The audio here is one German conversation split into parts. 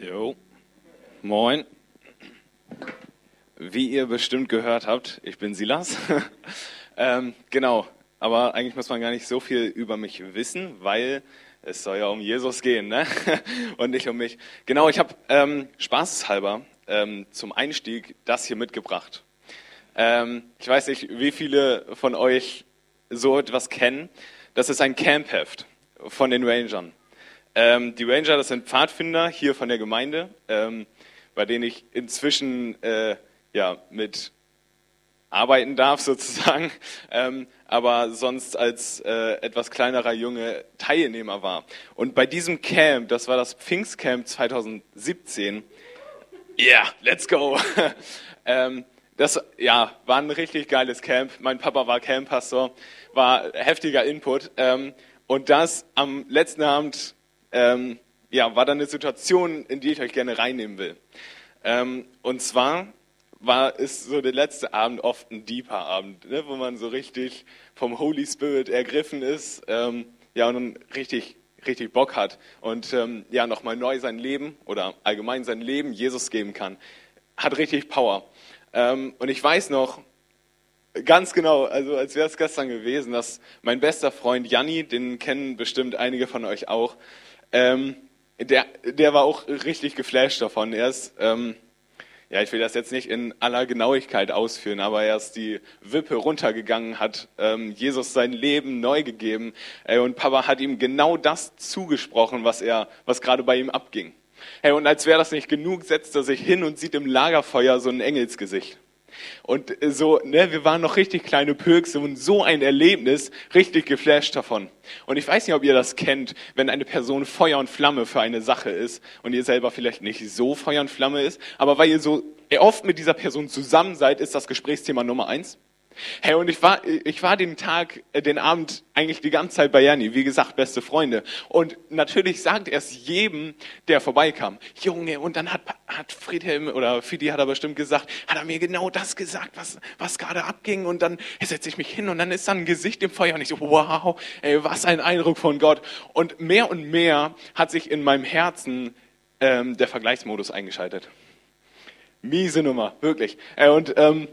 Jo. Moin. Wie ihr bestimmt gehört habt, ich bin Silas. ähm, genau, aber eigentlich muss man gar nicht so viel über mich wissen, weil es soll ja um Jesus gehen ne? und nicht um mich. Genau, ich habe ähm, spaßeshalber ähm, zum Einstieg das hier mitgebracht. Ähm, ich weiß nicht, wie viele von euch so etwas kennen. Das ist ein Campheft von den Rangern. Ähm, die Ranger, das sind Pfadfinder hier von der Gemeinde, ähm, bei denen ich inzwischen äh, ja, mit arbeiten darf sozusagen, ähm, aber sonst als äh, etwas kleinerer Junge Teilnehmer war. Und bei diesem Camp, das war das Pfingstcamp 2017, yeah, let's go. ähm, das ja, war ein richtig geiles Camp. Mein Papa war Camppastor, war heftiger Input. Ähm, und das am letzten Abend ähm, ja, war dann eine Situation, in die ich euch gerne reinnehmen will. Ähm, und zwar war es so der letzte Abend oft ein deeper Abend, ne, wo man so richtig vom Holy Spirit ergriffen ist, ähm, ja, und dann richtig, richtig Bock hat und ähm, ja, nochmal neu sein Leben oder allgemein sein Leben Jesus geben kann. Hat richtig Power. Ähm, und ich weiß noch, ganz genau, also als wäre es gestern gewesen, dass mein bester Freund Janni, den kennen bestimmt einige von euch auch, ähm, der, der war auch richtig geflasht davon. Er ist, ähm, ja, ich will das jetzt nicht in aller Genauigkeit ausführen, aber er ist die Wippe runtergegangen, hat ähm, Jesus sein Leben neu gegeben äh, und Papa hat ihm genau das zugesprochen, was er, was gerade bei ihm abging. Hey, und als wäre das nicht genug, setzt er sich hin und sieht im Lagerfeuer so ein Engelsgesicht. Und so, ne, wir waren noch richtig kleine Pökse und so ein Erlebnis, richtig geflasht davon. Und ich weiß nicht, ob ihr das kennt, wenn eine Person Feuer und Flamme für eine Sache ist und ihr selber vielleicht nicht so Feuer und Flamme ist, aber weil ihr so oft mit dieser Person zusammen seid, ist das Gesprächsthema Nummer eins. Hey, und ich war, ich war den Tag, äh, den Abend eigentlich die ganze Zeit bei Janni, wie gesagt, beste Freunde. Und natürlich sagt er es jedem, der vorbeikam. Junge, und dann hat, hat Friedhelm oder Fidi hat er bestimmt gesagt, hat er mir genau das gesagt, was, was gerade abging. Und dann setze ich mich hin und dann ist da ein Gesicht im Feuer und ich so, wow, ey, was ein Eindruck von Gott. Und mehr und mehr hat sich in meinem Herzen ähm, der Vergleichsmodus eingeschaltet. Miese Nummer, wirklich. Äh, und ähm,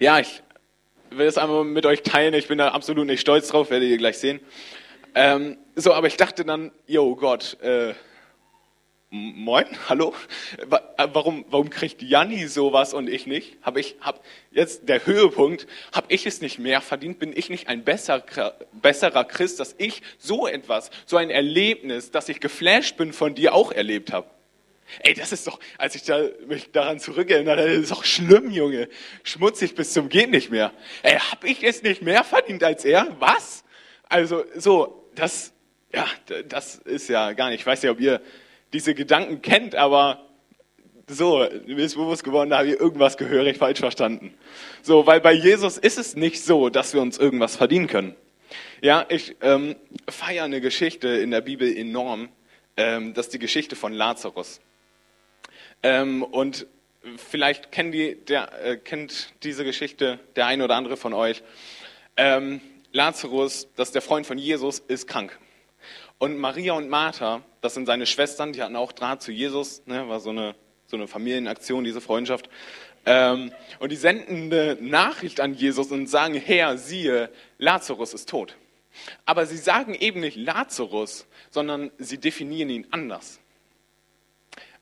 ja, ich will das einmal mit euch teilen. Ich bin da absolut nicht stolz drauf, werdet ihr gleich sehen. Ähm, so, aber ich dachte dann, yo Gott, äh, moin, hallo, äh, warum, warum kriegt Janni sowas und ich nicht? Hab ich, hab jetzt der Höhepunkt, hab ich es nicht mehr verdient? Bin ich nicht ein besserer, besserer Christ, dass ich so etwas, so ein Erlebnis, dass ich geflasht bin von dir auch erlebt habe? Ey, das ist doch, als ich da, mich daran zurückerinnere, das ist doch schlimm, Junge. Schmutzig bis zum Geht nicht mehr. Ey, hab ich es nicht mehr verdient als er? Was? Also, so, das, ja, das ist ja gar nicht, ich weiß nicht, ob ihr diese Gedanken kennt, aber so, mir ist bewusst geworden, da habe ich irgendwas gehörig falsch verstanden. So, weil bei Jesus ist es nicht so, dass wir uns irgendwas verdienen können. Ja, ich ähm, feiere eine Geschichte in der Bibel enorm. Ähm, das ist die Geschichte von Lazarus. Ähm, und vielleicht kennt, die, der, äh, kennt diese Geschichte der eine oder andere von euch. Ähm, Lazarus, das ist der Freund von Jesus, ist krank. Und Maria und Martha, das sind seine Schwestern, die hatten auch Draht zu Jesus, ne, war so eine, so eine Familienaktion, diese Freundschaft. Ähm, und die senden eine Nachricht an Jesus und sagen, Herr, siehe, Lazarus ist tot. Aber sie sagen eben nicht Lazarus, sondern sie definieren ihn anders.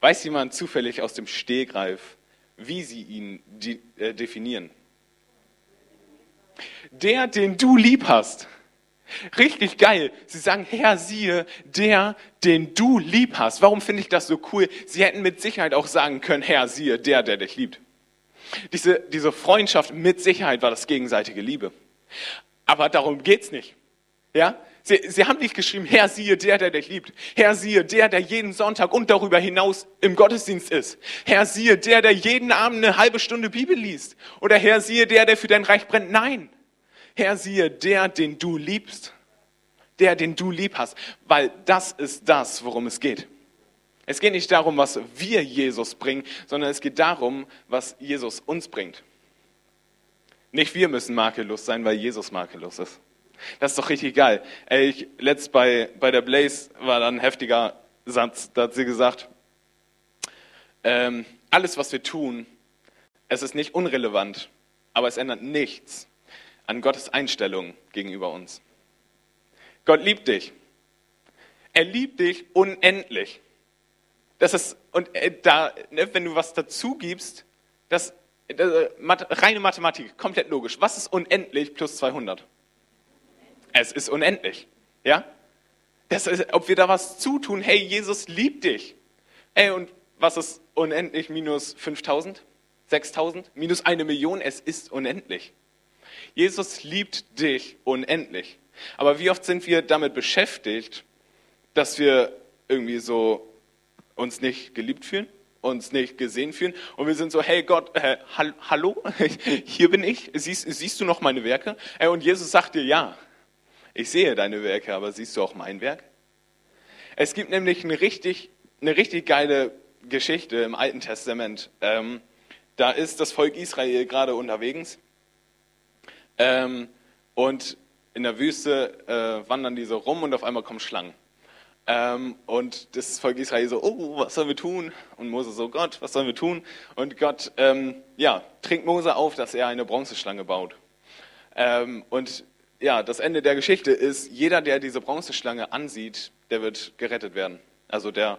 Weiß jemand zufällig aus dem Stehgreif, wie sie ihn äh, definieren? Der, den du lieb hast. Richtig geil. Sie sagen, Herr, siehe, der, den du lieb hast. Warum finde ich das so cool? Sie hätten mit Sicherheit auch sagen können, Herr, siehe, der, der dich liebt. Diese, diese Freundschaft mit Sicherheit war das gegenseitige Liebe. Aber darum geht's nicht. Ja? Sie, sie haben nicht geschrieben, Herr, siehe der, der dich liebt. Herr, siehe der, der jeden Sonntag und darüber hinaus im Gottesdienst ist. Herr, siehe der, der jeden Abend eine halbe Stunde Bibel liest. Oder Herr, siehe der, der für dein Reich brennt. Nein. Herr, siehe der, den du liebst. Der, den du lieb hast. Weil das ist das, worum es geht. Es geht nicht darum, was wir Jesus bringen, sondern es geht darum, was Jesus uns bringt. Nicht wir müssen makellos sein, weil Jesus makellos ist. Das ist doch richtig geil. Ey, ich, letzt bei, bei der Blaze war da ein heftiger Satz. Da hat sie gesagt, ähm, alles, was wir tun, es ist nicht unrelevant, aber es ändert nichts an Gottes Einstellung gegenüber uns. Gott liebt dich. Er liebt dich unendlich. Das ist, und äh, da, ne, wenn du was dazu gibst, das, das äh, reine Mathematik, komplett logisch. Was ist unendlich plus 200? Es ist unendlich. Ja? Das ist, ob wir da was zutun, hey, Jesus liebt dich. Hey, und was ist unendlich minus 5000? 6000? Minus eine Million? Es ist unendlich. Jesus liebt dich unendlich. Aber wie oft sind wir damit beschäftigt, dass wir irgendwie so uns nicht geliebt fühlen, uns nicht gesehen fühlen und wir sind so, hey Gott, äh, hallo, hier bin ich, siehst, siehst du noch meine Werke? Und Jesus sagt dir, ja, ich sehe deine Werke, aber siehst du auch mein Werk? Es gibt nämlich eine richtig, eine richtig geile Geschichte im Alten Testament. Ähm, da ist das Volk Israel gerade unterwegs ähm, und in der Wüste äh, wandern die so rum und auf einmal kommen Schlangen. Ähm, und das Volk Israel so, oh, was sollen wir tun? Und Mose so, Gott, was sollen wir tun? Und Gott, ähm, ja, trinkt Mose auf, dass er eine Bronzeschlange baut. Ähm, und ja, das Ende der Geschichte ist, jeder, der diese Bronzeschlange ansieht, der wird gerettet werden. Also der,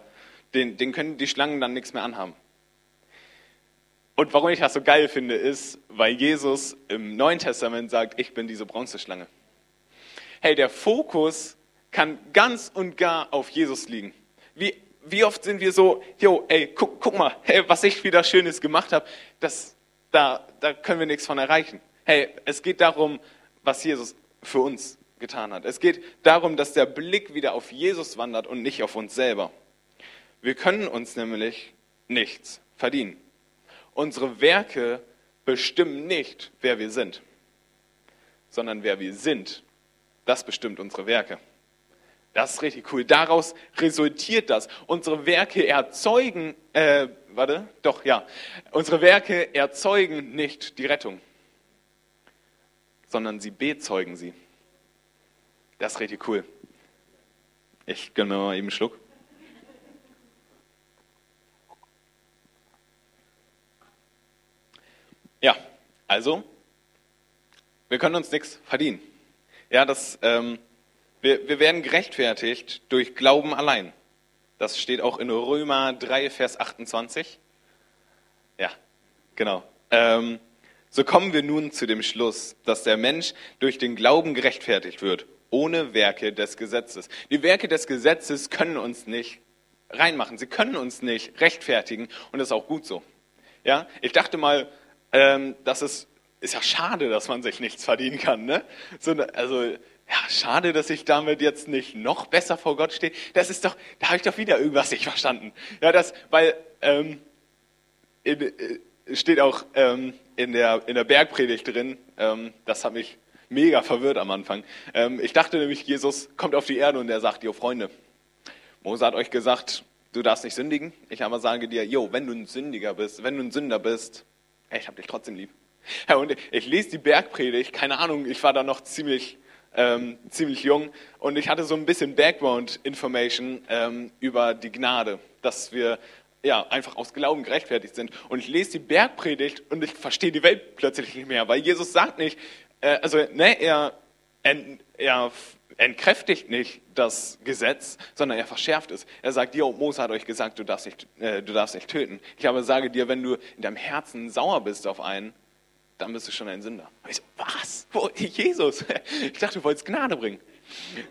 den, den können die Schlangen dann nichts mehr anhaben. Und warum ich das so geil finde, ist, weil Jesus im Neuen Testament sagt, ich bin diese Bronzeschlange. Hey, der Fokus kann ganz und gar auf Jesus liegen. Wie, wie oft sind wir so, jo, ey, guck, guck mal, hey, was ich wieder Schönes gemacht habe, da, da können wir nichts von erreichen. Hey, es geht darum, was Jesus für uns getan hat. Es geht darum, dass der Blick wieder auf Jesus wandert und nicht auf uns selber. Wir können uns nämlich nichts verdienen. Unsere Werke bestimmen nicht, wer wir sind, sondern wer wir sind, das bestimmt unsere Werke. Das ist richtig cool. Daraus resultiert das. Unsere Werke erzeugen, äh, warte, doch, ja. Unsere Werke erzeugen nicht die Rettung, sondern sie bezeugen sie. Das ist richtig cool. Ich gönne mir mal eben einen Schluck. Ja, also, wir können uns nichts verdienen. Ja, das, ähm, wir, wir werden gerechtfertigt durch Glauben allein. Das steht auch in Römer 3, Vers 28. Ja, genau. Ähm, so kommen wir nun zu dem Schluss, dass der Mensch durch den Glauben gerechtfertigt wird, ohne Werke des Gesetzes. Die Werke des Gesetzes können uns nicht reinmachen. Sie können uns nicht rechtfertigen und das ist auch gut so. Ja, ich dachte mal, ähm, das ist, ist ja schade, dass man sich nichts verdienen kann. Ne? So, also ja, schade, dass ich damit jetzt nicht noch besser vor Gott stehe. Das ist doch, da habe ich doch wieder irgendwas nicht verstanden. Ja, das, weil ähm, in, äh, steht auch ähm, in, der, in der Bergpredigt drin, ähm, das hat mich mega verwirrt am Anfang. Ähm, ich dachte nämlich, Jesus kommt auf die Erde und er sagt, jo Freunde, Mose hat euch gesagt, du darfst nicht sündigen. Ich aber sage dir, jo, wenn du ein Sündiger bist, wenn du ein Sünder bist, ey, ich habe dich trotzdem lieb. Ja, und ich lese die Bergpredigt, keine Ahnung, ich war da noch ziemlich ähm, ziemlich jung und ich hatte so ein bisschen Background-Information ähm, über die Gnade, dass wir ja, einfach aus Glauben gerechtfertigt sind. Und ich lese die Bergpredigt und ich verstehe die Welt plötzlich nicht mehr, weil Jesus sagt nicht, äh, also ne, er, er entkräftigt nicht das Gesetz, sondern er verschärft es. Er sagt, Jo, Mose hat euch gesagt, du darfst, nicht, äh, du darfst nicht töten. Ich aber sage dir, wenn du in deinem Herzen sauer bist auf einen, dann bist du schon ein Sünder. ich so, was? Wo, Jesus? Ich dachte, du wolltest Gnade bringen.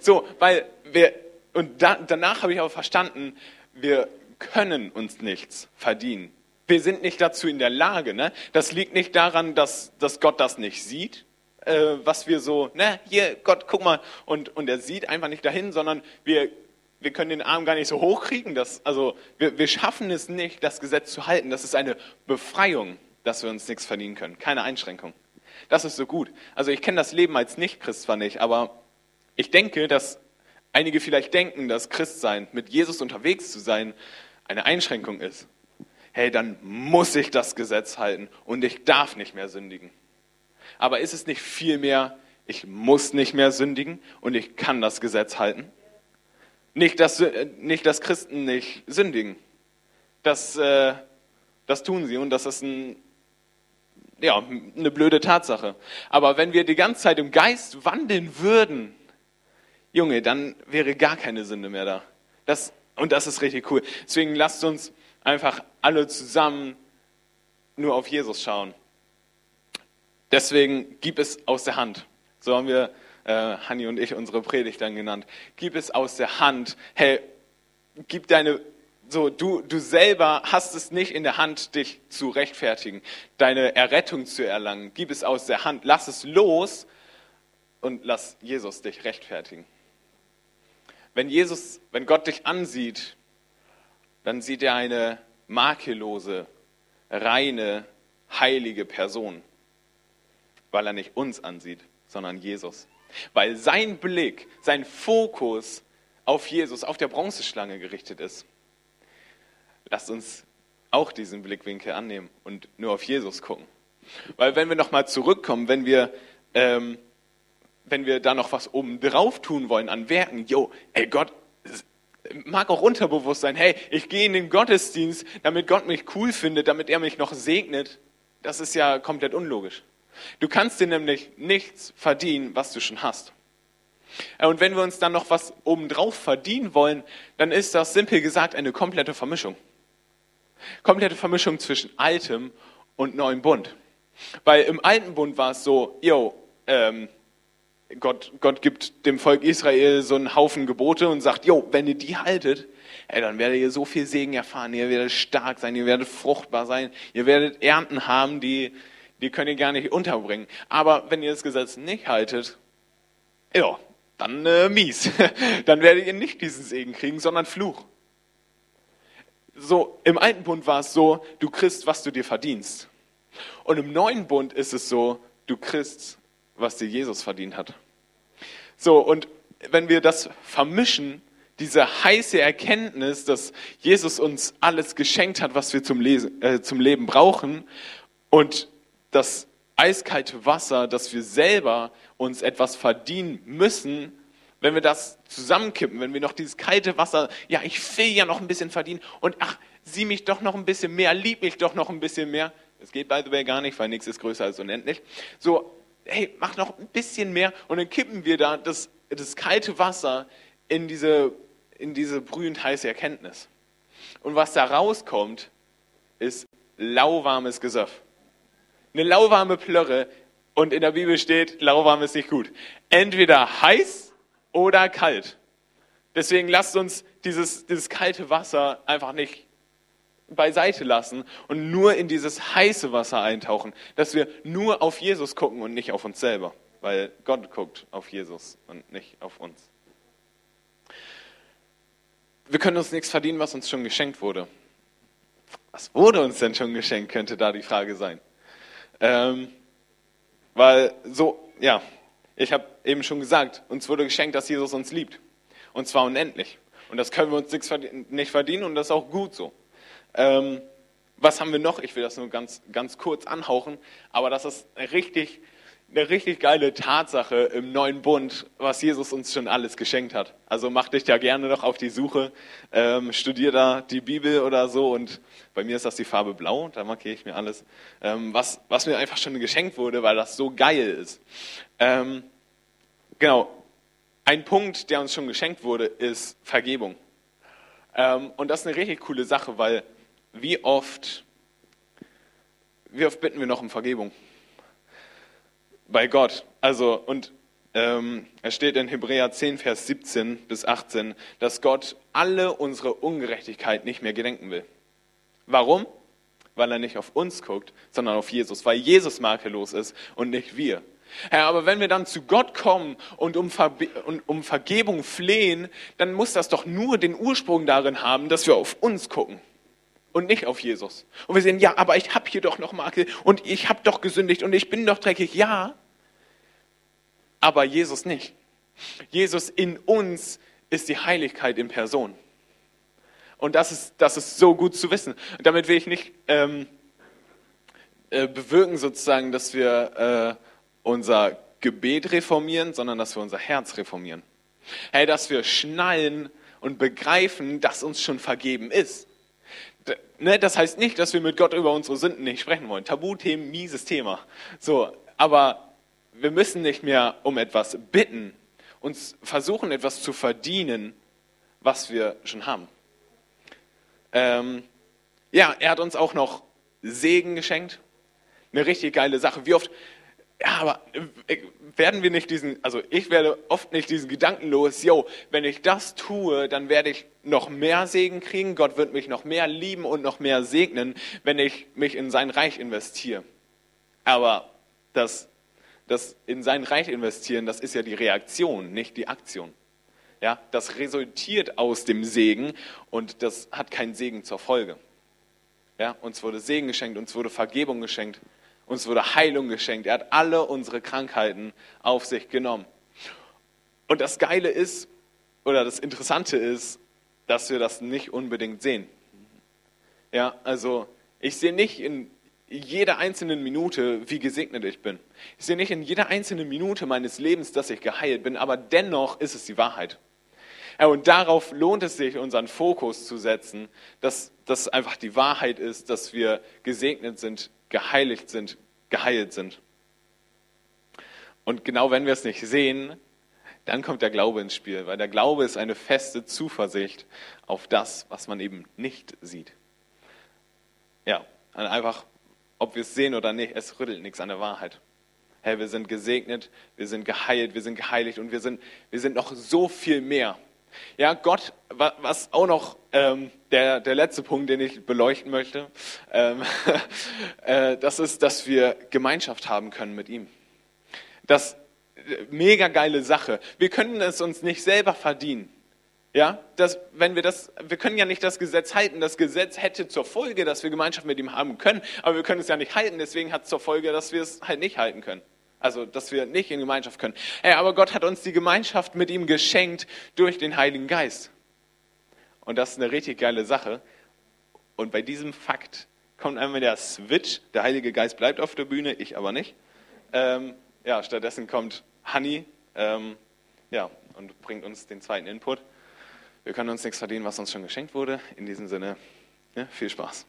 So, weil wir, und da, danach habe ich aber verstanden, wir können uns nichts verdienen. Wir sind nicht dazu in der Lage. Ne? Das liegt nicht daran, dass, dass Gott das nicht sieht, äh, was wir so, ne, hier, Gott, guck mal, und, und er sieht einfach nicht dahin, sondern wir, wir können den Arm gar nicht so hochkriegen. Dass, also wir, wir schaffen es nicht, das Gesetz zu halten. Das ist eine Befreiung dass wir uns nichts verdienen können. Keine Einschränkung. Das ist so gut. Also ich kenne das Leben als Nicht-Christ zwar nicht, aber ich denke, dass einige vielleicht denken, dass Christsein, mit Jesus unterwegs zu sein, eine Einschränkung ist. Hey, dann muss ich das Gesetz halten und ich darf nicht mehr sündigen. Aber ist es nicht vielmehr, ich muss nicht mehr sündigen und ich kann das Gesetz halten? Nicht, dass, nicht, dass Christen nicht sündigen. Das, äh, Das tun sie und das ist ein, ja, eine blöde Tatsache. Aber wenn wir die ganze Zeit im Geist wandeln würden, Junge, dann wäre gar keine Sünde mehr da. Das, und das ist richtig cool. Deswegen lasst uns einfach alle zusammen nur auf Jesus schauen. Deswegen gib es aus der Hand. So haben wir, äh, Hanni und ich, unsere Predigt dann genannt. Gib es aus der Hand. Hey, gib deine, so, du, du selber hast es nicht in der Hand, dich zu rechtfertigen, deine Errettung zu erlangen. Gib es aus der Hand. Lass es los und lass Jesus dich rechtfertigen. Wenn Jesus, wenn Gott dich ansieht, dann sieht er eine makellose, reine, heilige Person, weil er nicht uns ansieht, sondern Jesus. Weil sein Blick, sein Fokus auf Jesus, auf der Bronzeschlange gerichtet ist. Lasst uns auch diesen Blickwinkel annehmen und nur auf Jesus gucken. Weil wenn wir nochmal zurückkommen, wenn wir, ähm, wenn wir da noch was oben drauf tun wollen an Werken, jo, ey Gott, mag auch unterbewusst sein, hey, ich gehe in den Gottesdienst, damit Gott mich cool findet, damit er mich noch segnet. Das ist ja komplett unlogisch. Du kannst dir nämlich nichts verdienen, was du schon hast. Und wenn wir uns dann noch was obendrauf verdienen wollen, dann ist das simpel gesagt eine komplette Vermischung. Komplette Vermischung zwischen altem und neuem Bund. Weil im alten Bund war es so, yo, ähm, Gott, Gott gibt dem Volk Israel so einen Haufen Gebote und sagt, jo, wenn ihr die haltet, ey, dann werdet ihr so viel Segen erfahren, ihr werdet stark sein, ihr werdet fruchtbar sein, ihr werdet Ernten haben, die, die könnt ihr gar nicht unterbringen. Aber wenn ihr das Gesetz nicht haltet, ja, dann äh, mies. dann werdet ihr nicht diesen Segen kriegen, sondern Fluch. So, im alten Bund war es so, du kriegst, was du dir verdienst. Und im neuen Bund ist es so, du kriegst, was dir Jesus verdient hat. So, und wenn wir das vermischen, diese heiße Erkenntnis, dass Jesus uns alles geschenkt hat, was wir zum, Lesen, äh, zum Leben brauchen, und das eiskalte Wasser, dass wir selber uns etwas verdienen müssen, wenn wir das zusammenkippen, wenn wir noch dieses kalte Wasser, ja, ich will ja noch ein bisschen verdienen und ach, sieh mich doch noch ein bisschen mehr, lieb mich doch noch ein bisschen mehr. Das geht by the way gar nicht, weil nichts ist größer als unendlich. So, hey, mach noch ein bisschen mehr und dann kippen wir da das, das kalte Wasser in diese, in diese brühend heiße Erkenntnis. Und was da rauskommt, ist lauwarmes Gesöff. Eine lauwarme Plörre und in der Bibel steht, lauwarm ist nicht gut. Entweder heiß oder kalt. Deswegen lasst uns dieses, dieses kalte Wasser einfach nicht beiseite lassen und nur in dieses heiße Wasser eintauchen, dass wir nur auf Jesus gucken und nicht auf uns selber, weil Gott guckt auf Jesus und nicht auf uns. Wir können uns nichts verdienen, was uns schon geschenkt wurde. Was wurde uns denn schon geschenkt, könnte da die Frage sein. Ähm, weil so, ja, ich habe eben schon gesagt, uns wurde geschenkt, dass Jesus uns liebt. Und zwar unendlich. Und das können wir uns nicht verdienen und das ist auch gut so. Ähm, was haben wir noch? Ich will das nur ganz, ganz kurz anhauchen, aber das ist richtig, eine richtig geile Tatsache im neuen Bund, was Jesus uns schon alles geschenkt hat. Also mach dich da gerne noch auf die Suche, ähm, studier da die Bibel oder so und bei mir ist das die Farbe Blau, da markiere ich mir alles, ähm, was, was mir einfach schon geschenkt wurde, weil das so geil ist. Ähm, genau, ein Punkt, der uns schon geschenkt wurde, ist Vergebung. Ähm, und das ist eine richtig coole Sache, weil wie oft, wie oft bitten wir noch um Vergebung? Bei Gott. Also, und ähm, es steht in Hebräer 10, Vers 17 bis 18, dass Gott alle unsere Ungerechtigkeit nicht mehr gedenken will. Warum? Weil er nicht auf uns guckt, sondern auf Jesus, weil Jesus makellos ist und nicht wir. Herr, aber wenn wir dann zu Gott kommen und um, und um Vergebung flehen, dann muss das doch nur den Ursprung darin haben, dass wir auf uns gucken und nicht auf Jesus. Und wir sehen, ja, aber ich habe hier doch noch Makel und ich habe doch gesündigt und ich bin doch dreckig. Ja, aber Jesus nicht. Jesus in uns ist die Heiligkeit in Person. Und das ist, das ist so gut zu wissen. Und damit will ich nicht ähm, äh, bewirken, sozusagen, dass wir äh, unser Gebet reformieren, sondern dass wir unser Herz reformieren. Hey, dass wir schnallen und begreifen, dass uns schon vergeben ist. Ne, das heißt nicht, dass wir mit Gott über unsere Sünden nicht sprechen wollen. Tabuthemen, mieses Thema. So, aber wir müssen nicht mehr um etwas bitten, uns versuchen, etwas zu verdienen, was wir schon haben. Ähm, ja, er hat uns auch noch Segen geschenkt. Eine richtig geile Sache. Wie oft, ja, aber äh, werden wir nicht diesen, also ich werde oft nicht diesen Gedanken los, yo, wenn ich das tue, dann werde ich noch mehr Segen kriegen, Gott wird mich noch mehr lieben und noch mehr segnen, wenn ich mich in sein Reich investiere. Aber das, das in sein Reich investieren, das ist ja die Reaktion, nicht die Aktion. Ja, das resultiert aus dem Segen und das hat keinen Segen zur Folge. Ja, uns wurde Segen geschenkt, uns wurde Vergebung geschenkt, uns wurde Heilung geschenkt. Er hat alle unsere Krankheiten auf sich genommen. Und das Geile ist, oder das Interessante ist, dass wir das nicht unbedingt sehen. Ja, also ich sehe nicht in jeder einzelnen Minute, wie gesegnet ich bin. Ich sehe nicht in jeder einzelnen Minute meines Lebens, dass ich geheilt bin, aber dennoch ist es die Wahrheit. Ja, und darauf lohnt es sich, unseren Fokus zu setzen, dass das einfach die Wahrheit ist, dass wir gesegnet sind, geheiligt sind, geheilt sind. Und genau wenn wir es nicht sehen, dann kommt der Glaube ins Spiel, weil der Glaube ist eine feste Zuversicht auf das, was man eben nicht sieht. Ja, einfach, ob wir es sehen oder nicht, es rüttelt nichts an der Wahrheit. Hey, wir sind gesegnet, wir sind geheilt, wir sind geheiligt und wir sind, wir sind noch so viel mehr. Ja, Gott, was auch noch ähm, der, der letzte Punkt, den ich beleuchten möchte, ähm, äh, das ist, dass wir Gemeinschaft haben können mit ihm. Das äh, mega geile Sache. Wir können es uns nicht selber verdienen. Ja, das, wenn wir das, wir können ja nicht das Gesetz halten. Das Gesetz hätte zur Folge, dass wir Gemeinschaft mit ihm haben können, aber wir können es ja nicht halten. Deswegen hat es zur Folge, dass wir es halt nicht halten können. Also, dass wir nicht in Gemeinschaft können. Hey, aber Gott hat uns die Gemeinschaft mit ihm geschenkt durch den Heiligen Geist. Und das ist eine richtig geile Sache. Und bei diesem Fakt kommt einmal der Switch. Der Heilige Geist bleibt auf der Bühne, ich aber nicht. Ähm, ja, stattdessen kommt Hanni ähm, ja, und bringt uns den zweiten Input. Wir können uns nichts verdienen, was uns schon geschenkt wurde. In diesem Sinne, ja, viel Spaß.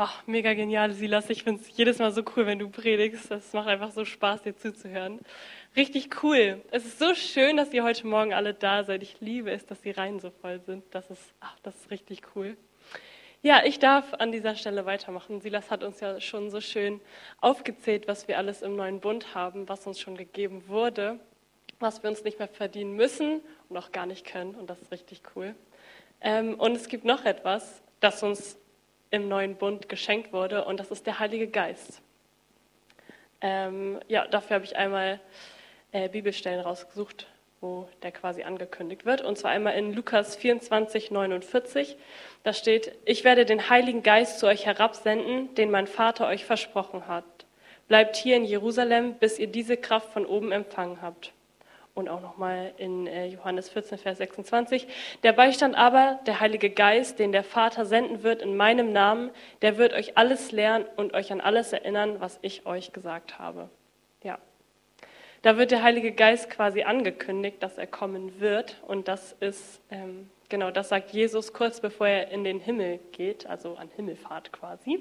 Oh, mega genial, Silas. Ich finde es jedes Mal so cool, wenn du predigst. Das macht einfach so Spaß, dir zuzuhören. Richtig cool. Es ist so schön, dass ihr heute Morgen alle da seid. Ich liebe es, dass die Reihen so voll sind. Das ist, ach, das ist richtig cool. Ja, ich darf an dieser Stelle weitermachen. Silas hat uns ja schon so schön aufgezählt, was wir alles im neuen Bund haben, was uns schon gegeben wurde, was wir uns nicht mehr verdienen müssen und auch gar nicht können. Und das ist richtig cool. Ähm, und es gibt noch etwas, das uns im neuen Bund geschenkt wurde, und das ist der Heilige Geist. Ähm, ja, dafür habe ich einmal äh, Bibelstellen rausgesucht, wo der quasi angekündigt wird. Und zwar einmal in Lukas 24, 49. Da steht, ich werde den Heiligen Geist zu euch herabsenden, den mein Vater euch versprochen hat. Bleibt hier in Jerusalem, bis ihr diese Kraft von oben empfangen habt und auch nochmal in äh, Johannes 14, Vers 26. Der Beistand aber, der Heilige Geist, den der Vater senden wird in meinem Namen, der wird euch alles lernen und euch an alles erinnern, was ich euch gesagt habe. Ja. Da wird der Heilige Geist quasi angekündigt, dass er kommen wird. Und das ist, ähm, genau, das sagt Jesus kurz bevor er in den Himmel geht, also an Himmelfahrt quasi.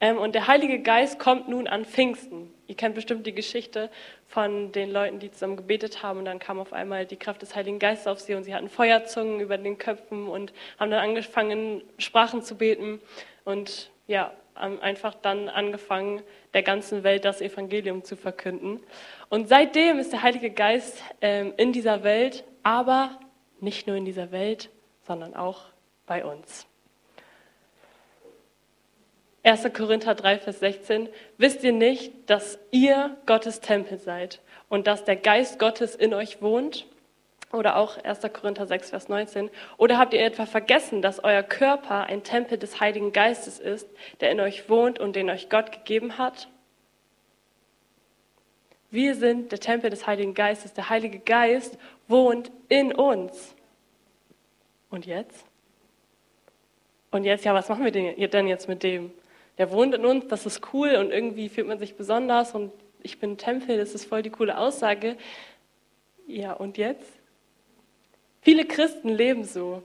Ähm, und der Heilige Geist kommt nun an Pfingsten. Ihr kennt bestimmt die Geschichte von den Leuten, die zusammen gebetet haben und dann kam auf einmal die Kraft des Heiligen Geistes auf sie und sie hatten Feuerzungen über den Köpfen und haben dann angefangen, Sprachen zu beten und ja, einfach dann angefangen, der ganzen Welt das Evangelium zu verkünden. Und seitdem ist der Heilige Geist ähm, in dieser Welt, aber nicht nur in dieser Welt, sondern auch bei uns. 1. Korinther 3, Vers 16, wisst ihr nicht, dass ihr Gottes Tempel seid und dass der Geist Gottes in euch wohnt? Oder auch 1. Korinther 6, Vers 19. Oder habt ihr etwa vergessen, dass euer Körper ein Tempel des Heiligen Geistes ist, der in euch wohnt und den euch Gott gegeben hat? Wir sind der Tempel des Heiligen Geistes. Der Heilige Geist wohnt in uns. Und jetzt? Und jetzt, ja, was machen wir denn jetzt mit dem? Der wohnt in uns, das ist cool und irgendwie fühlt man sich besonders und ich bin Tempel, das ist voll die coole Aussage. Ja, und jetzt? Viele Christen leben so.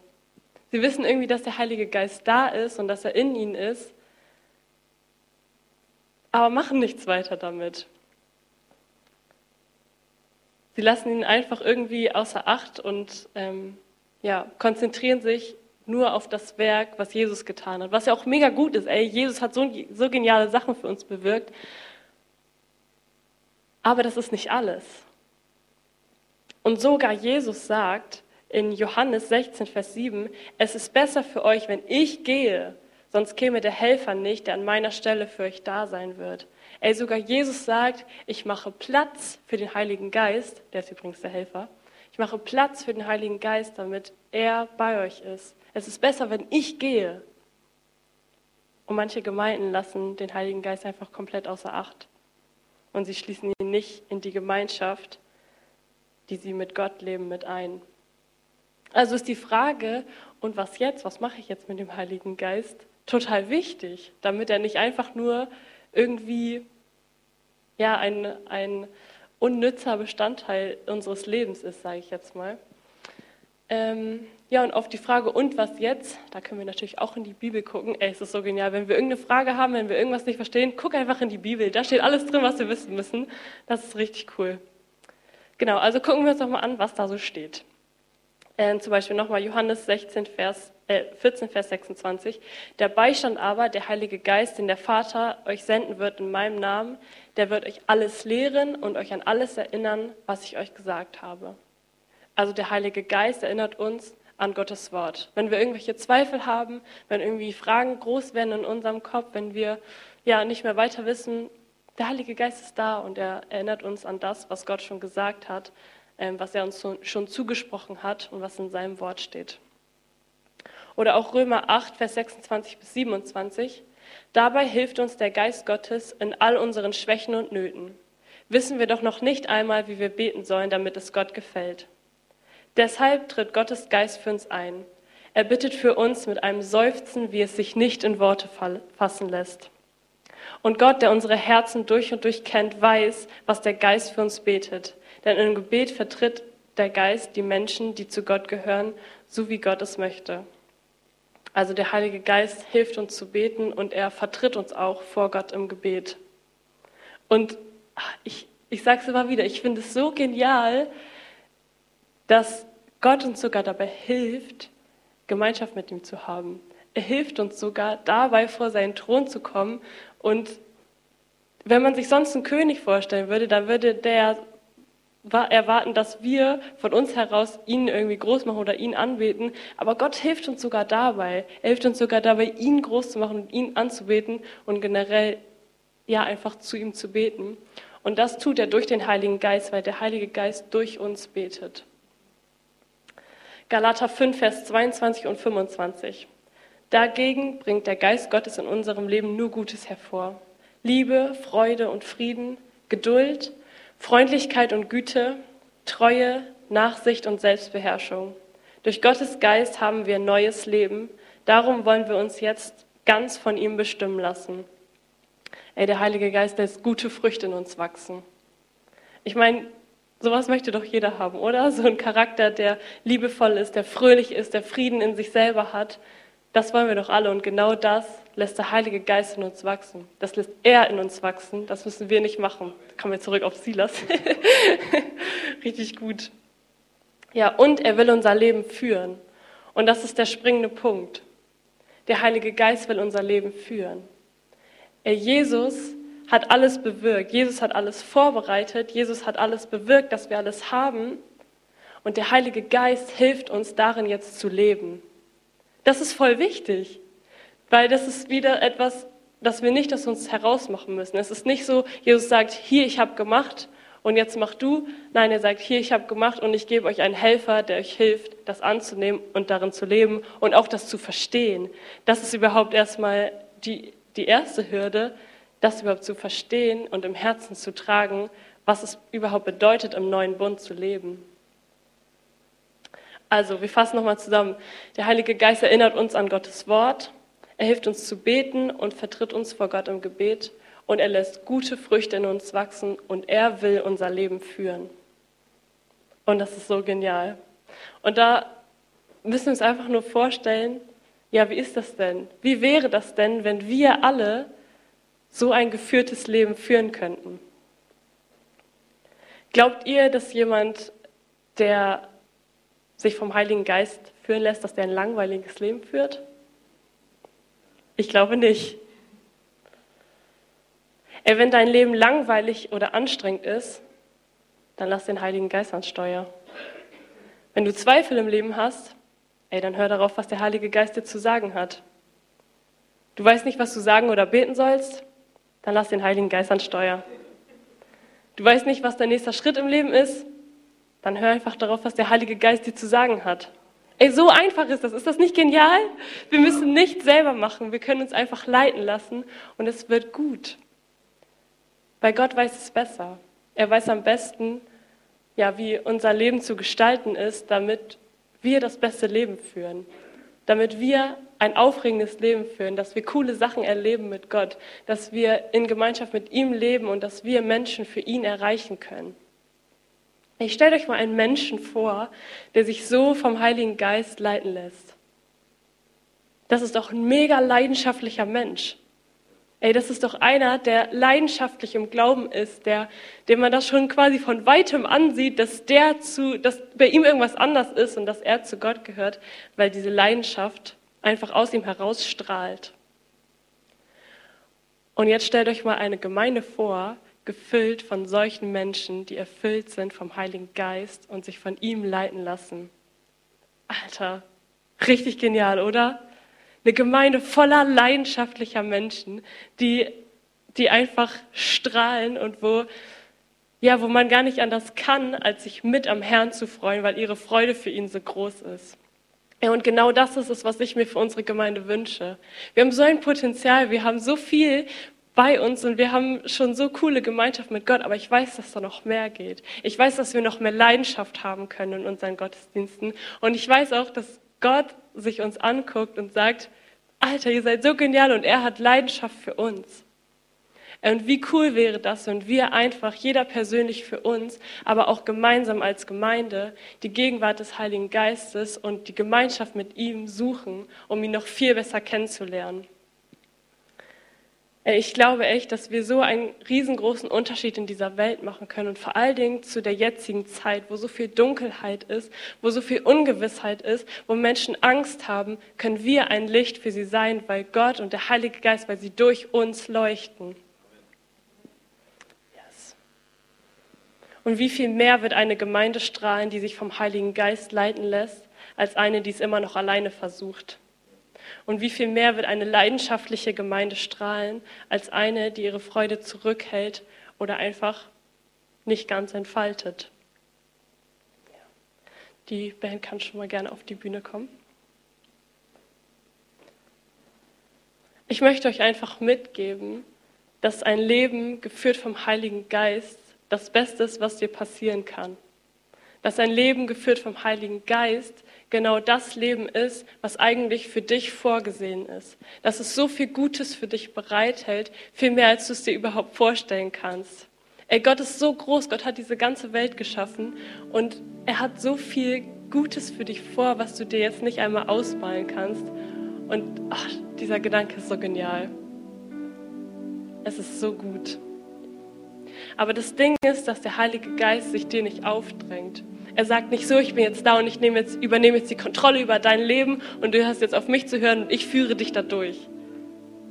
Sie wissen irgendwie, dass der Heilige Geist da ist und dass er in ihnen ist, aber machen nichts weiter damit. Sie lassen ihn einfach irgendwie außer Acht und ähm, ja, konzentrieren sich nur auf das Werk, was Jesus getan hat. Was ja auch mega gut ist. Ey, Jesus hat so, so geniale Sachen für uns bewirkt. Aber das ist nicht alles. Und sogar Jesus sagt in Johannes 16, Vers 7, es ist besser für euch, wenn ich gehe, sonst käme der Helfer nicht, der an meiner Stelle für euch da sein wird. Ey, sogar Jesus sagt, ich mache Platz für den Heiligen Geist, der ist übrigens der Helfer, ich mache Platz für den Heiligen Geist, damit er bei euch ist. Es ist besser, wenn ich gehe. Und manche Gemeinden lassen den Heiligen Geist einfach komplett außer Acht. Und sie schließen ihn nicht in die Gemeinschaft, die sie mit Gott leben, mit ein. Also ist die Frage, und was jetzt? Was mache ich jetzt mit dem Heiligen Geist? Total wichtig, damit er nicht einfach nur irgendwie ja, ein, ein unnützer Bestandteil unseres Lebens ist, sage ich jetzt mal. Ähm, ja, und auf die Frage, und was jetzt? Da können wir natürlich auch in die Bibel gucken. Ey, es ist so genial. Wenn wir irgendeine Frage haben, wenn wir irgendwas nicht verstehen, guck einfach in die Bibel. Da steht alles drin, was wir wissen müssen. Das ist richtig cool. Genau, also gucken wir uns nochmal an, was da so steht. Äh, zum Beispiel nochmal Johannes 16, Vers, äh, 14, Vers 26. Der Beistand aber, der Heilige Geist, den der Vater euch senden wird in meinem Namen, der wird euch alles lehren und euch an alles erinnern, was ich euch gesagt habe. Also der Heilige Geist erinnert uns an Gottes Wort. Wenn wir irgendwelche Zweifel haben, wenn irgendwie Fragen groß werden in unserem Kopf, wenn wir ja nicht mehr weiter wissen, der Heilige Geist ist da und er erinnert uns an das, was Gott schon gesagt hat, ähm, was er uns schon zugesprochen hat und was in seinem Wort steht. Oder auch Römer 8, Vers 26 bis 27. Dabei hilft uns der Geist Gottes in all unseren Schwächen und Nöten. Wissen wir doch noch nicht einmal, wie wir beten sollen, damit es Gott gefällt. Deshalb tritt Gottes Geist für uns ein. Er bittet für uns mit einem Seufzen, wie es sich nicht in Worte fassen lässt. Und Gott, der unsere Herzen durch und durch kennt, weiß, was der Geist für uns betet. Denn im Gebet vertritt der Geist die Menschen, die zu Gott gehören, so wie Gott es möchte. Also der Heilige Geist hilft uns zu beten und er vertritt uns auch vor Gott im Gebet. Und ich, ich sage es immer wieder, ich finde es so genial, dass Gott uns sogar dabei hilft, Gemeinschaft mit ihm zu haben. Er hilft uns sogar dabei, vor seinen Thron zu kommen. Und wenn man sich sonst einen König vorstellen würde, dann würde der erwarten, dass wir von uns heraus ihn irgendwie groß machen oder ihn anbeten. Aber Gott hilft uns sogar dabei. Er hilft uns sogar dabei, ihn groß zu machen und ihn anzubeten und generell ja einfach zu ihm zu beten. Und das tut er durch den Heiligen Geist, weil der Heilige Geist durch uns betet. Galater 5, Vers 22 und 25. Dagegen bringt der Geist Gottes in unserem Leben nur Gutes hervor. Liebe, Freude und Frieden, Geduld, Freundlichkeit und Güte, Treue, Nachsicht und Selbstbeherrschung. Durch Gottes Geist haben wir neues Leben. Darum wollen wir uns jetzt ganz von ihm bestimmen lassen. Ey, der Heilige Geist lässt gute Früchte in uns wachsen. Ich meine, Sowas möchte doch jeder haben, oder? So ein Charakter, der liebevoll ist, der fröhlich ist, der Frieden in sich selber hat. Das wollen wir doch alle. Und genau das lässt der Heilige Geist in uns wachsen. Das lässt er in uns wachsen. Das müssen wir nicht machen. kommen wir zurück auf Silas. Richtig gut. Ja, und er will unser Leben führen. Und das ist der springende Punkt. Der Heilige Geist will unser Leben führen. Er, Jesus hat alles bewirkt. Jesus hat alles vorbereitet. Jesus hat alles bewirkt, dass wir alles haben. Und der Heilige Geist hilft uns darin jetzt zu leben. Das ist voll wichtig, weil das ist wieder etwas, das wir nicht aus uns herausmachen müssen. Es ist nicht so, Jesus sagt, hier, ich habe gemacht und jetzt mach du. Nein, er sagt, hier, ich habe gemacht und ich gebe euch einen Helfer, der euch hilft, das anzunehmen und darin zu leben und auch das zu verstehen. Das ist überhaupt erstmal die, die erste Hürde, das überhaupt zu verstehen und im Herzen zu tragen, was es überhaupt bedeutet, im neuen Bund zu leben. Also, wir fassen nochmal zusammen. Der Heilige Geist erinnert uns an Gottes Wort. Er hilft uns zu beten und vertritt uns vor Gott im Gebet. und er lässt gute Früchte in uns wachsen und er will unser Leben führen. Und das ist so genial. Und da müssen wir uns einfach nur vorstellen, ja, wie ist das denn? Wie wäre das denn, wenn wir alle so ein geführtes Leben führen könnten? Glaubt ihr, dass jemand, der sich vom Heiligen Geist führen lässt, dass der ein langweiliges Leben führt? Ich glaube nicht. Ey, wenn dein Leben langweilig oder anstrengend ist, dann lass den Heiligen Geist ans Steuer. Wenn du Zweifel im Leben hast, ey, dann hör darauf, was der Heilige Geist dir zu sagen hat. Du weißt nicht, was du sagen oder beten sollst, dann lass den Heiligen Geist ans Steuer. Du weißt nicht, was dein nächster Schritt im Leben ist, dann hör einfach darauf, was der Heilige Geist dir zu sagen hat. Ey, so einfach ist das. Ist das nicht genial? Wir müssen nichts selber machen. Wir können uns einfach leiten lassen und es wird gut. Weil Gott weiß es besser. Er weiß am besten, ja, wie unser Leben zu gestalten ist, damit wir das beste Leben führen. Damit wir ein aufregendes Leben führen, dass wir coole Sachen erleben mit Gott, dass wir in Gemeinschaft mit ihm leben und dass wir Menschen für ihn erreichen können. Ich stelle euch mal einen Menschen vor, der sich so vom Heiligen Geist leiten lässt. Das ist doch ein mega leidenschaftlicher Mensch. Ey, das ist doch einer, der leidenschaftlich im Glauben ist, der, dem man das schon quasi von weitem ansieht, dass der zu, dass bei ihm irgendwas anders ist und dass er zu Gott gehört, weil diese Leidenschaft einfach aus ihm herausstrahlt. Und jetzt stellt euch mal eine Gemeinde vor, gefüllt von solchen Menschen, die erfüllt sind vom Heiligen Geist und sich von ihm leiten lassen. Alter, richtig genial, oder? Eine Gemeinde voller leidenschaftlicher Menschen, die, die einfach strahlen und wo, ja, wo man gar nicht anders kann, als sich mit am Herrn zu freuen, weil ihre Freude für ihn so groß ist. Ja, und genau das ist es, was ich mir für unsere Gemeinde wünsche. Wir haben so ein Potenzial, wir haben so viel bei uns und wir haben schon so coole Gemeinschaft mit Gott, aber ich weiß, dass da noch mehr geht. Ich weiß, dass wir noch mehr Leidenschaft haben können in unseren Gottesdiensten und ich weiß auch, dass Gott sich uns anguckt und sagt, Alter, ihr seid so genial und er hat Leidenschaft für uns. Und wie cool wäre das, wenn wir einfach, jeder persönlich für uns, aber auch gemeinsam als Gemeinde, die Gegenwart des Heiligen Geistes und die Gemeinschaft mit ihm suchen, um ihn noch viel besser kennenzulernen. Ich glaube echt, dass wir so einen riesengroßen Unterschied in dieser Welt machen können und vor allen Dingen zu der jetzigen Zeit, wo so viel Dunkelheit ist, wo so viel Ungewissheit ist, wo Menschen Angst haben, können wir ein Licht für sie sein, weil Gott und der Heilige Geist, weil sie durch uns leuchten. Und wie viel mehr wird eine Gemeinde strahlen, die sich vom Heiligen Geist leiten lässt, als eine, die es immer noch alleine versucht? Und wie viel mehr wird eine leidenschaftliche Gemeinde strahlen als eine, die ihre Freude zurückhält oder einfach nicht ganz entfaltet. Die Band kann schon mal gerne auf die Bühne kommen. Ich möchte euch einfach mitgeben, dass ein Leben geführt vom Heiligen Geist das Beste ist, was dir passieren kann. Dass ein Leben geführt vom Heiligen Geist genau das Leben ist, was eigentlich für dich vorgesehen ist. Dass es so viel Gutes für dich bereithält, viel mehr, als du es dir überhaupt vorstellen kannst. Ey, Gott ist so groß, Gott hat diese ganze Welt geschaffen und er hat so viel Gutes für dich vor, was du dir jetzt nicht einmal ausmalen kannst. Und ach, dieser Gedanke ist so genial. Es ist so gut. Aber das Ding ist, dass der Heilige Geist sich dir nicht aufdrängt. Er sagt nicht so, ich bin jetzt da und ich nehme jetzt, übernehme jetzt die Kontrolle über dein Leben und du hast jetzt auf mich zu hören und ich führe dich da durch.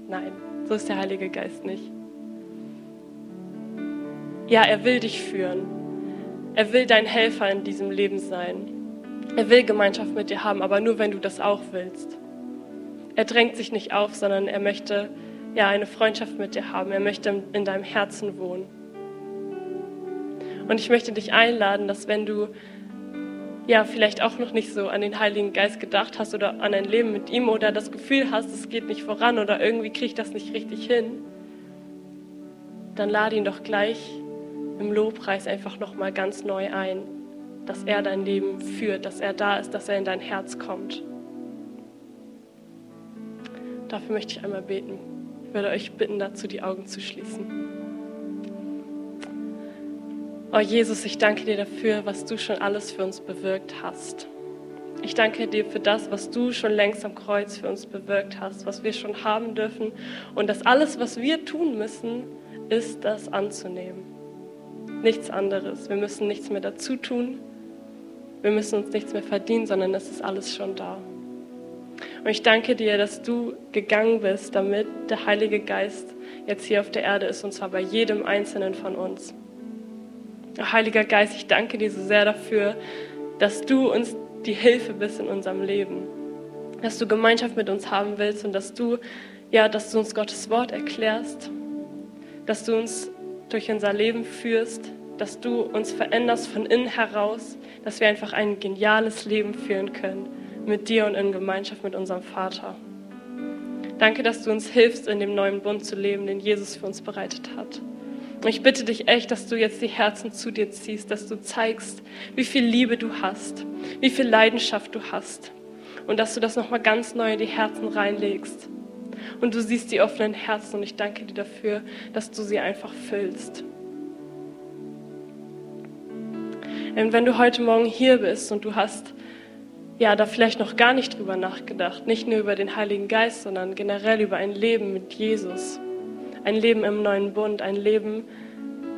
Nein, so ist der Heilige Geist nicht. Ja, er will dich führen. Er will dein Helfer in diesem Leben sein. Er will Gemeinschaft mit dir haben, aber nur wenn du das auch willst. Er drängt sich nicht auf, sondern er möchte ja eine Freundschaft mit dir haben. Er möchte in deinem Herzen wohnen. Und ich möchte dich einladen, dass wenn du ja vielleicht auch noch nicht so an den Heiligen Geist gedacht hast oder an ein Leben mit ihm oder das Gefühl hast, es geht nicht voran oder irgendwie kriege ich das nicht richtig hin, dann lade ihn doch gleich im Lobpreis einfach noch mal ganz neu ein, dass er dein Leben führt, dass er da ist, dass er in dein Herz kommt. Dafür möchte ich einmal beten. Ich würde euch bitten, dazu die Augen zu schließen. Oh Jesus, ich danke dir dafür, was du schon alles für uns bewirkt hast. Ich danke dir für das, was du schon längst am Kreuz für uns bewirkt hast, was wir schon haben dürfen und dass alles, was wir tun müssen, ist, das anzunehmen. Nichts anderes. Wir müssen nichts mehr dazu tun. Wir müssen uns nichts mehr verdienen, sondern es ist alles schon da. Und ich danke dir, dass du gegangen bist, damit der Heilige Geist jetzt hier auf der Erde ist, und zwar bei jedem Einzelnen von uns. Heiliger Geist, ich danke dir so sehr dafür, dass du uns die Hilfe bist in unserem Leben. Dass du Gemeinschaft mit uns haben willst und dass du, ja, dass du uns Gottes Wort erklärst, dass du uns durch unser Leben führst, dass du uns veränderst von innen heraus, dass wir einfach ein geniales Leben führen können mit dir und in Gemeinschaft mit unserem Vater. Danke, dass du uns hilfst, in dem neuen Bund zu leben, den Jesus für uns bereitet hat. Und ich bitte dich echt, dass du jetzt die Herzen zu dir ziehst, dass du zeigst, wie viel Liebe du hast, wie viel Leidenschaft du hast und dass du das nochmal ganz neu in die Herzen reinlegst. Und du siehst die offenen Herzen und ich danke dir dafür, dass du sie einfach füllst. Und wenn du heute Morgen hier bist und du hast ja da vielleicht noch gar nicht drüber nachgedacht, nicht nur über den Heiligen Geist, sondern generell über ein Leben mit Jesus, ein Leben im neuen Bund, ein Leben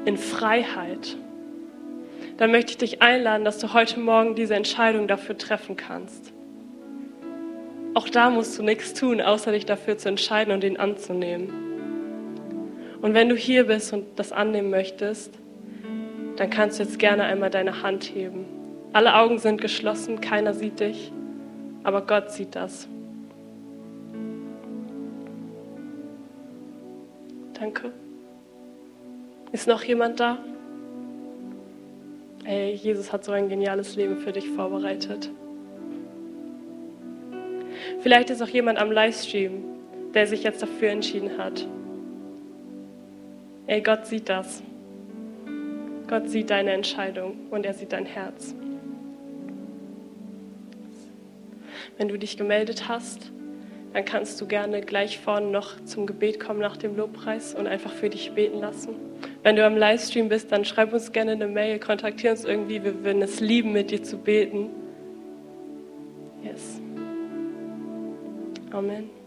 in Freiheit, dann möchte ich dich einladen, dass du heute Morgen diese Entscheidung dafür treffen kannst. Auch da musst du nichts tun, außer dich dafür zu entscheiden und ihn anzunehmen. Und wenn du hier bist und das annehmen möchtest, dann kannst du jetzt gerne einmal deine Hand heben. Alle Augen sind geschlossen, keiner sieht dich, aber Gott sieht das. Danke. Ist noch jemand da? Hey, Jesus hat so ein geniales Leben für dich vorbereitet. Vielleicht ist auch jemand am Livestream, der sich jetzt dafür entschieden hat. Ey, Gott sieht das. Gott sieht deine Entscheidung und er sieht dein Herz. Wenn du dich gemeldet hast, dann kannst du gerne gleich vorne noch zum Gebet kommen nach dem Lobpreis und einfach für dich beten lassen. Wenn du am Livestream bist, dann schreib uns gerne eine Mail, kontaktier uns irgendwie. Wir würden es lieben, mit dir zu beten. Yes. Amen.